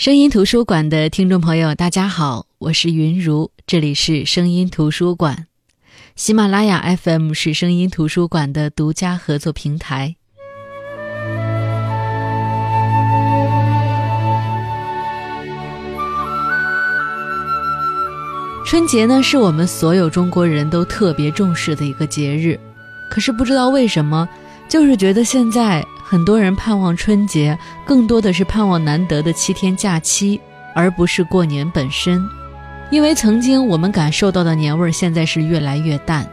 声音图书馆的听众朋友，大家好，我是云如，这里是声音图书馆。喜马拉雅 FM 是声音图书馆的独家合作平台。春节呢，是我们所有中国人都特别重视的一个节日。可是不知道为什么，就是觉得现在。很多人盼望春节，更多的是盼望难得的七天假期，而不是过年本身。因为曾经我们感受到的年味儿，现在是越来越淡。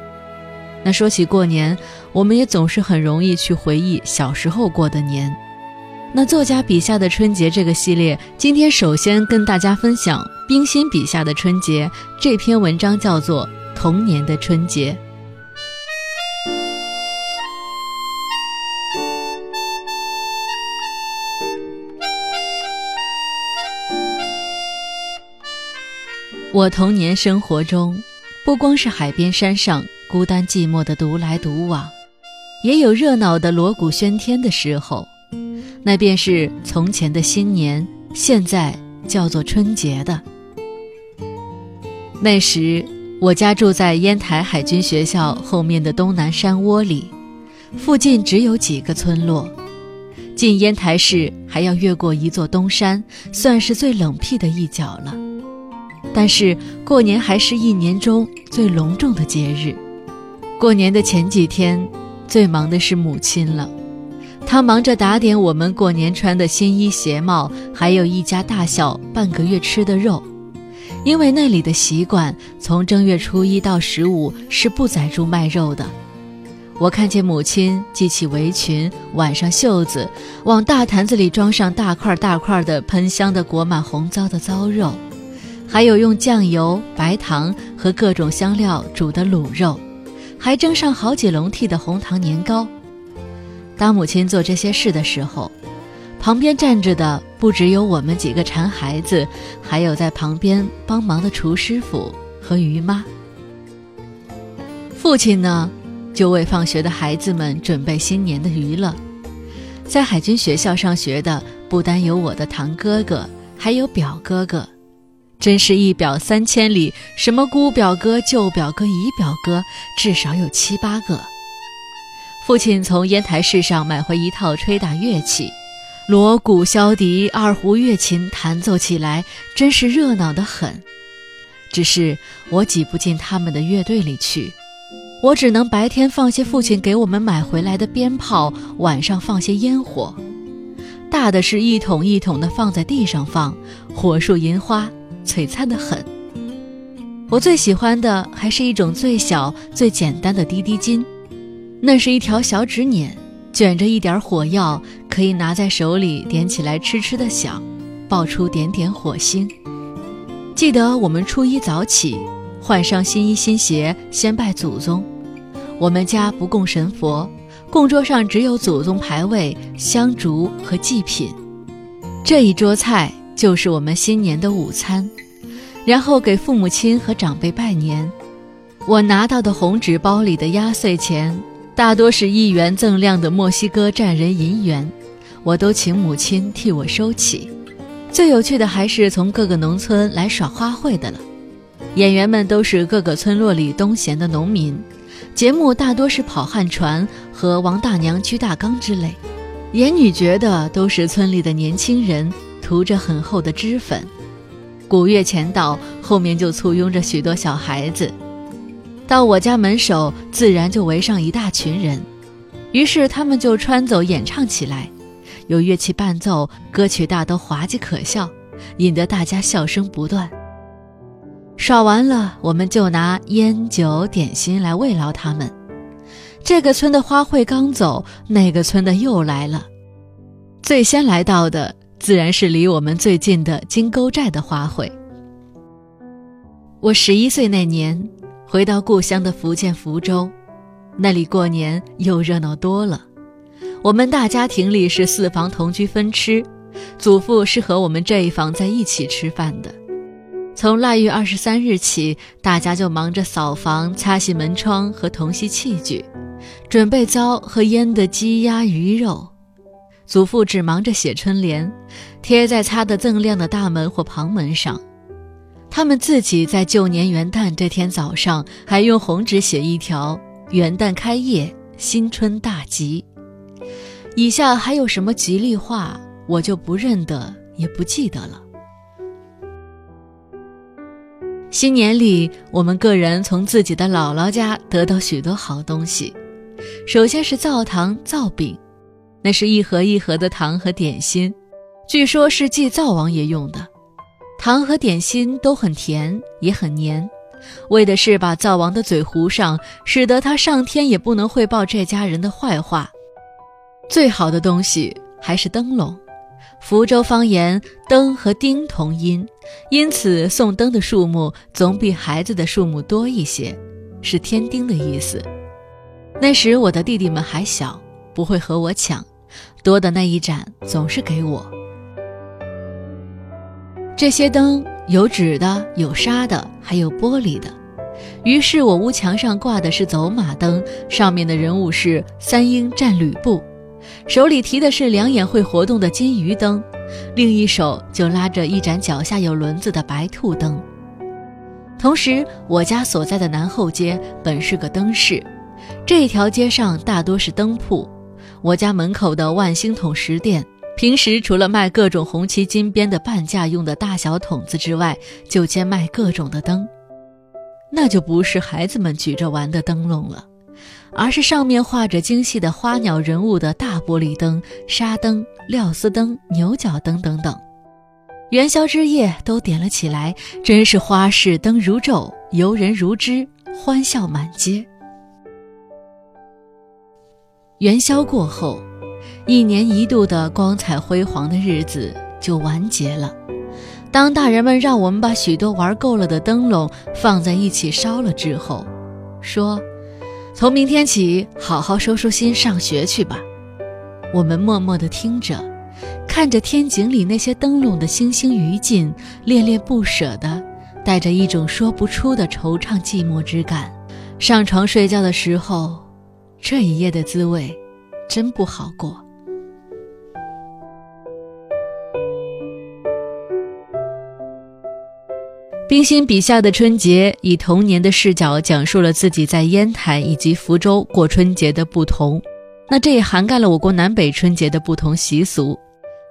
那说起过年，我们也总是很容易去回忆小时候过的年。那作家笔下的春节这个系列，今天首先跟大家分享冰心笔下的春节这篇文章，叫做《童年的春节》。我童年生活中，不光是海边山上孤单寂寞的独来独往，也有热闹的锣鼓喧天的时候。那便是从前的新年，现在叫做春节的。那时，我家住在烟台海军学校后面的东南山窝里，附近只有几个村落。进烟台市还要越过一座东山，算是最冷僻的一角了。但是过年还是一年中最隆重的节日。过年的前几天，最忙的是母亲了，她忙着打点我们过年穿的新衣鞋帽，还有一家大小半个月吃的肉。因为那里的习惯，从正月初一到十五是不宰猪卖肉的。我看见母亲系起围裙，挽上袖子，往大坛子里装上大块大块的喷香的裹满红糟的糟肉。还有用酱油、白糖和各种香料煮的卤肉，还蒸上好几笼屉的红糖年糕。当母亲做这些事的时候，旁边站着的不只有我们几个馋孩子，还有在旁边帮忙的厨师傅和于妈。父亲呢，就为放学的孩子们准备新年的娱乐。在海军学校上学的不单有我的堂哥哥，还有表哥哥。真是一表三千里，什么姑表哥、舅表哥、姨表哥，至少有七八个。父亲从烟台市上买回一套吹打乐器，锣鼓箫笛、二胡、乐琴弹奏起来，真是热闹得很。只是我挤不进他们的乐队里去，我只能白天放些父亲给我们买回来的鞭炮，晚上放些烟火。大的是一桶一桶的放在地上放，火树银花。璀璨的很。我最喜欢的还是一种最小、最简单的滴滴金，那是一条小纸捻，卷着一点火药，可以拿在手里点起来，哧哧的响，爆出点点火星。记得我们初一早起，换上新衣新鞋，先拜祖宗。我们家不供神佛，供桌上只有祖宗牌位、香烛和祭品。这一桌菜。就是我们新年的午餐，然后给父母亲和长辈拜年。我拿到的红纸包里的压岁钱，大多是一元锃亮的墨西哥战人银元，我都请母亲替我收起。最有趣的还是从各个农村来耍花卉的了，演员们都是各个村落里东闲的农民，节目大多是跑旱船和王大娘鞠大刚之类，演女角的都是村里的年轻人。涂着很厚的脂粉，古乐前到，后面就簇拥着许多小孩子。到我家门首，自然就围上一大群人，于是他们就穿走演唱起来，有乐器伴奏，歌曲大都滑稽可笑，引得大家笑声不断。耍完了，我们就拿烟酒点心来慰劳他们。这个村的花卉刚走，那个村的又来了。最先来到的。自然是离我们最近的金沟寨的花卉。我十一岁那年，回到故乡的福建福州，那里过年又热闹多了。我们大家庭里是四房同居分吃，祖父是和我们这一房在一起吃饭的。从腊月二十三日起，大家就忙着扫房、擦洗门窗和同洗器具，准备糟和腌的鸡鸭鱼肉。祖父只忙着写春联，贴在擦得锃亮的大门或旁门上。他们自己在旧年元旦这天早上还用红纸写一条“元旦开业，新春大吉”。以下还有什么吉利话，我就不认得，也不记得了。新年里，我们个人从自己的姥姥家得到许多好东西。首先是灶糖、灶饼，那是一盒一盒的糖和点心，据说是祭灶王爷用的。糖和点心都很甜，也很黏，为的是把灶王的嘴糊上，使得他上天也不能汇报这家人的坏话。最好的东西还是灯笼，福州方言“灯”和“丁”同音，因此送灯的数目总比孩子的数目多一些，是添丁的意思。那时我的弟弟们还小，不会和我抢，多的那一盏总是给我。这些灯有纸的，有纱的，还有玻璃的。于是我屋墙上挂的是走马灯，上面的人物是三英战吕布。手里提的是两眼会活动的金鱼灯，另一手就拉着一盏脚下有轮子的白兔灯。同时，我家所在的南后街本是个灯市，这条街上大多是灯铺。我家门口的万兴筒石店，平时除了卖各种红旗金边的半价用的大小筒子之外，就兼卖各种的灯，那就不是孩子们举着玩的灯笼了。而是上面画着精细的花鸟人物的大玻璃灯、纱灯、料丝灯、牛角灯等等，元宵之夜都点了起来，真是花市灯如昼，游人如织，欢笑满街。元宵过后，一年一度的光彩辉煌的日子就完结了。当大人们让我们把许多玩够了的灯笼放在一起烧了之后，说。从明天起，好好收收心，上学去吧。我们默默地听着，看着天井里那些灯笼的星星余烬，恋恋不舍的，带着一种说不出的惆怅寂寞之感。上床睡觉的时候，这一夜的滋味，真不好过。冰心笔下的春节，以童年的视角讲述了自己在烟台以及福州过春节的不同。那这也涵盖了我国南北春节的不同习俗。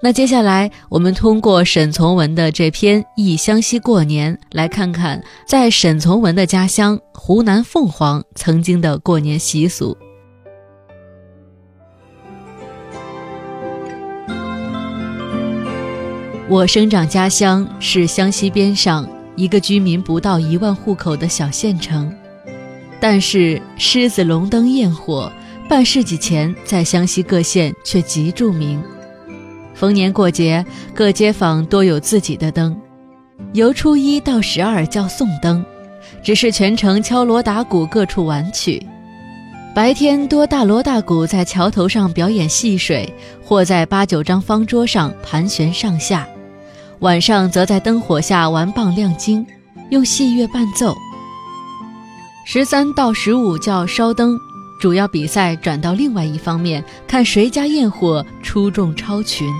那接下来，我们通过沈从文的这篇《忆湘西过年》，来看看在沈从文的家乡湖南凤凰曾经的过年习俗。我生长家乡是湘西边上。一个居民不到一万户口的小县城，但是狮子龙灯焰火，半世纪前在湘西各县却极著名。逢年过节，各街坊多有自己的灯，由初一到十二叫送灯，只是全程敲锣打鼓，各处玩曲。白天多大锣大鼓在桥头上表演戏水，或在八九张方桌上盘旋上下。晚上则在灯火下玩棒亮晶，用戏乐伴奏。十三到十五叫烧灯，主要比赛转到另外一方面，看谁家焰火出众超群。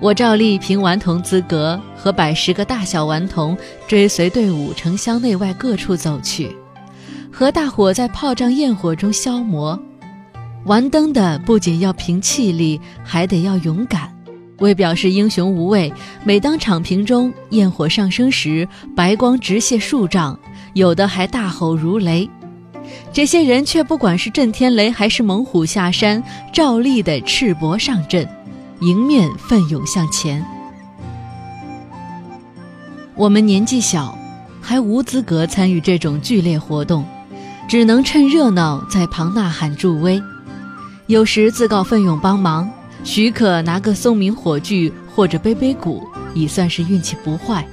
我照例凭顽童资格，和百十个大小顽童追随队伍，城乡内外各处走去，和大伙在炮仗焰火中消磨。玩灯的不仅要凭气力，还得要勇敢。为表示英雄无畏，每当场坪中焰火上升时，白光直泻数丈，有的还大吼如雷。这些人却不管是震天雷还是猛虎下山，照例的赤膊上阵，迎面奋勇向前。我们年纪小，还无资格参与这种剧烈活动，只能趁热闹在旁呐喊助威，有时自告奋勇帮忙。许可拿个松明火炬或者背背鼓，已算是运气不坏，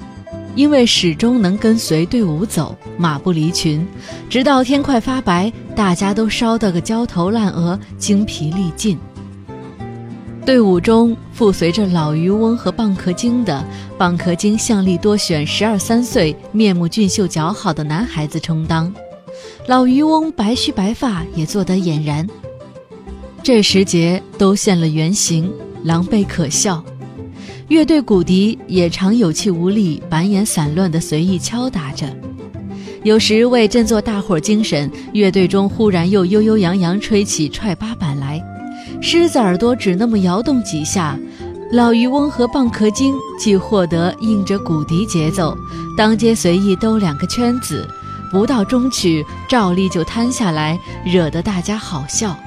因为始终能跟随队伍走，马不离群，直到天快发白，大家都烧得个焦头烂额、精疲力尽。队伍中附随着老渔翁和蚌壳精的，蚌壳精向力多选十二三岁、面目俊秀姣好的男孩子充当，老渔翁白须白发，也做得俨然。这时节都现了原形，狼狈可笑。乐队骨笛也常有气无力、板眼散乱地随意敲打着。有时为振作大伙精神，乐队中忽然又悠悠扬扬吹起踹八板来，狮子耳朵只那么摇动几下，老渔翁和蚌壳精即获得应着骨笛节奏，当街随意兜两个圈子，不到中曲照例就瘫下来，惹得大家好笑。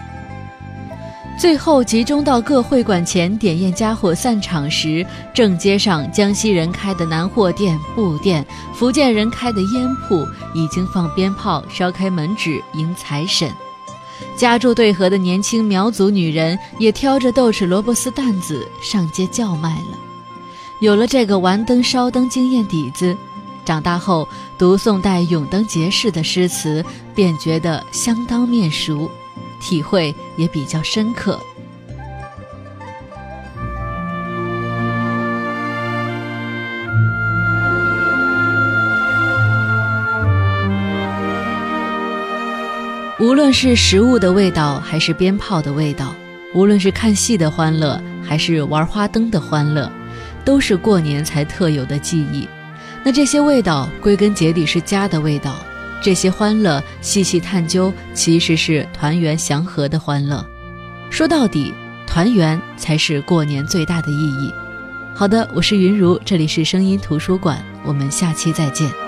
最后集中到各会馆前点焰家伙散场时，正街上江西人开的南货店、布店，福建人开的烟铺已经放鞭炮、烧开门纸迎财神。家住对河的年轻苗族女人也挑着豆豉萝卜丝担子上街叫卖了。有了这个玩灯烧灯经验底子，长大后读宋代永登节式的诗词，便觉得相当面熟。体会也比较深刻。无论是食物的味道，还是鞭炮的味道；无论是看戏的欢乐，还是玩花灯的欢乐，都是过年才特有的记忆。那这些味道，归根结底是家的味道。这些欢乐，细细探究，其实是团圆祥和的欢乐。说到底，团圆才是过年最大的意义。好的，我是云如，这里是声音图书馆，我们下期再见。